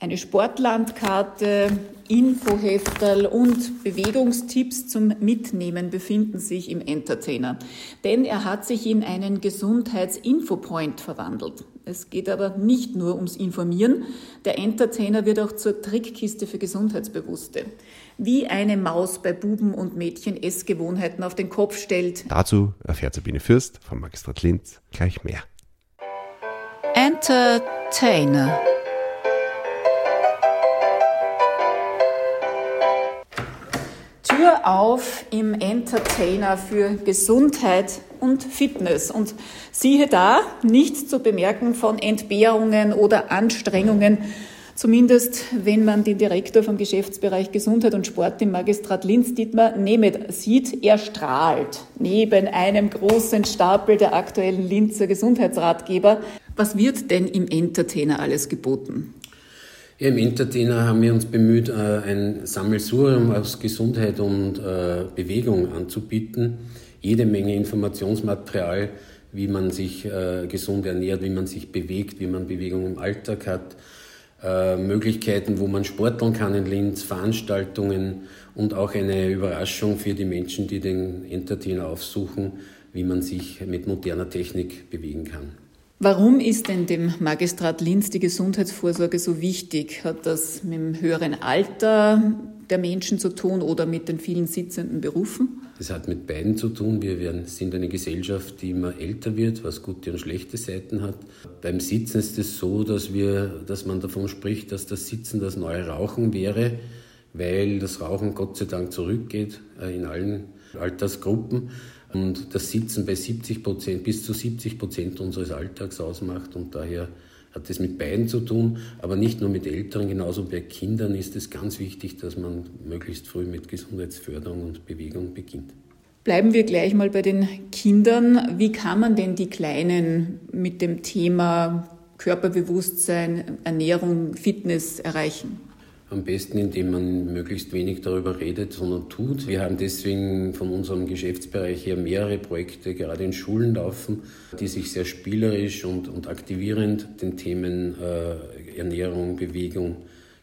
Eine Sportlandkarte, Infohefterl und Bewegungstipps zum Mitnehmen befinden sich im Entertainer. Denn er hat sich in einen Gesundheitsinfopoint verwandelt. Es geht aber nicht nur ums Informieren. Der Entertainer wird auch zur Trickkiste für Gesundheitsbewusste. Wie eine Maus bei Buben und Mädchen Essgewohnheiten auf den Kopf stellt. Dazu erfährt Sabine Fürst vom Magistrat Linz gleich mehr. Entertainer. Tür auf im Entertainer für Gesundheit und Fitness. Und siehe da, nichts zu bemerken von Entbehrungen oder Anstrengungen. Zumindest, wenn man den Direktor vom Geschäftsbereich Gesundheit und Sport im Magistrat Linz, Dietmar Nemeth, sieht. Er strahlt neben einem großen Stapel der aktuellen Linzer Gesundheitsratgeber. Was wird denn im Entertainer alles geboten? Im Entertainer haben wir uns bemüht, äh, ein Sammelsurium aus Gesundheit und äh, Bewegung anzubieten. Jede Menge Informationsmaterial, wie man sich äh, gesund ernährt, wie man sich bewegt, wie man Bewegung im Alltag hat, Möglichkeiten, wo man sporteln kann in Linz, Veranstaltungen und auch eine Überraschung für die Menschen, die den Entertainer aufsuchen, wie man sich mit moderner Technik bewegen kann. Warum ist denn dem Magistrat Linz die Gesundheitsvorsorge so wichtig? Hat das mit dem höheren Alter der Menschen zu tun oder mit den vielen sitzenden Berufen? Das hat mit beiden zu tun. Wir werden, sind eine Gesellschaft, die immer älter wird, was gute und schlechte Seiten hat. Beim Sitzen ist es so, dass, wir, dass man davon spricht, dass das Sitzen das neue Rauchen wäre, weil das Rauchen Gott sei Dank zurückgeht äh, in allen Altersgruppen und das Sitzen bei 70 Prozent, bis zu 70 Prozent unseres Alltags ausmacht und daher hat es mit beiden zu tun, aber nicht nur mit Älteren, genauso bei Kindern ist es ganz wichtig, dass man möglichst früh mit Gesundheitsförderung und Bewegung beginnt. Bleiben wir gleich mal bei den Kindern. Wie kann man denn die Kleinen mit dem Thema Körperbewusstsein, Ernährung, Fitness erreichen? Am besten, indem man möglichst wenig darüber redet, sondern tut. Wir haben deswegen von unserem Geschäftsbereich her mehrere Projekte gerade in Schulen laufen, die sich sehr spielerisch und, und aktivierend den Themen äh, Ernährung, Bewegung,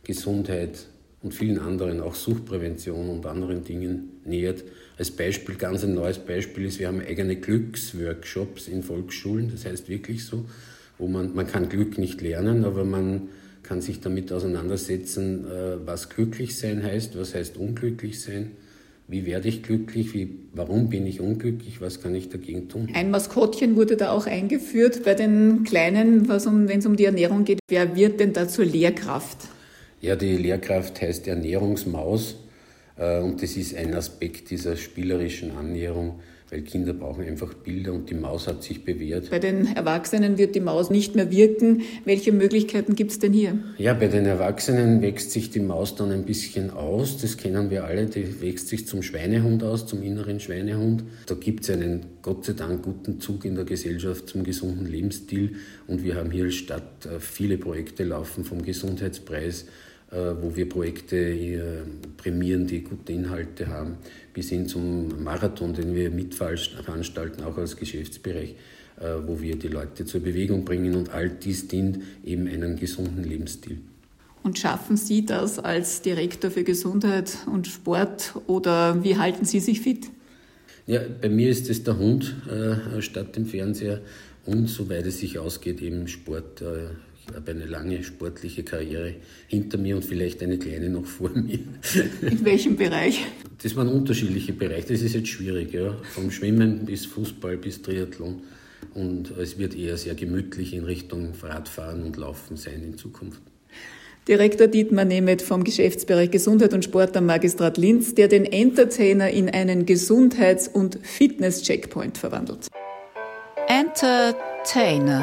Gesundheit und vielen anderen, auch Suchtprävention und anderen Dingen nähert. Als Beispiel, ganz ein neues Beispiel ist, wir haben eigene Glücksworkshops in Volksschulen, das heißt wirklich so, wo man, man kann Glück nicht lernen, aber man kann sich damit auseinandersetzen, äh, was glücklich sein heißt, was heißt unglücklich sein, wie werde ich glücklich, wie, warum bin ich unglücklich, was kann ich dagegen tun. Ein Maskottchen wurde da auch eingeführt bei den Kleinen, um, wenn es um die Ernährung geht. Wer wird denn da zur Lehrkraft? Ja, die Lehrkraft heißt Ernährungsmaus äh, und das ist ein Aspekt dieser spielerischen Annäherung weil Kinder brauchen einfach Bilder und die Maus hat sich bewährt. Bei den Erwachsenen wird die Maus nicht mehr wirken. Welche Möglichkeiten gibt es denn hier? Ja, bei den Erwachsenen wächst sich die Maus dann ein bisschen aus. Das kennen wir alle. Die wächst sich zum Schweinehund aus, zum inneren Schweinehund. Da gibt es einen Gott sei Dank guten Zug in der Gesellschaft zum gesunden Lebensstil. Und wir haben hier als Stadt äh, viele Projekte laufen vom Gesundheitspreis äh, wo wir Projekte äh, prämieren, die gute Inhalte haben, bis hin zum Marathon, den wir mitveranstalten, auch als Geschäftsbereich, äh, wo wir die Leute zur Bewegung bringen und all dies dient eben einem gesunden Lebensstil. Und schaffen Sie das als Direktor für Gesundheit und Sport oder wie halten Sie sich fit? Ja, bei mir ist es der Hund äh, statt dem Fernseher und soweit es sich ausgeht, eben Sport. Äh, ich habe eine lange sportliche Karriere hinter mir und vielleicht eine kleine noch vor mir. In welchem Bereich? Das waren unterschiedliche Bereiche. Das ist jetzt schwierig, ja. Vom Schwimmen bis Fußball bis Triathlon. Und es wird eher sehr gemütlich in Richtung Radfahren und Laufen sein in Zukunft. Direktor Dietmar Nemeth vom Geschäftsbereich Gesundheit und Sport am Magistrat Linz, der den Entertainer in einen Gesundheits- und Fitness-Checkpoint verwandelt. Entertainer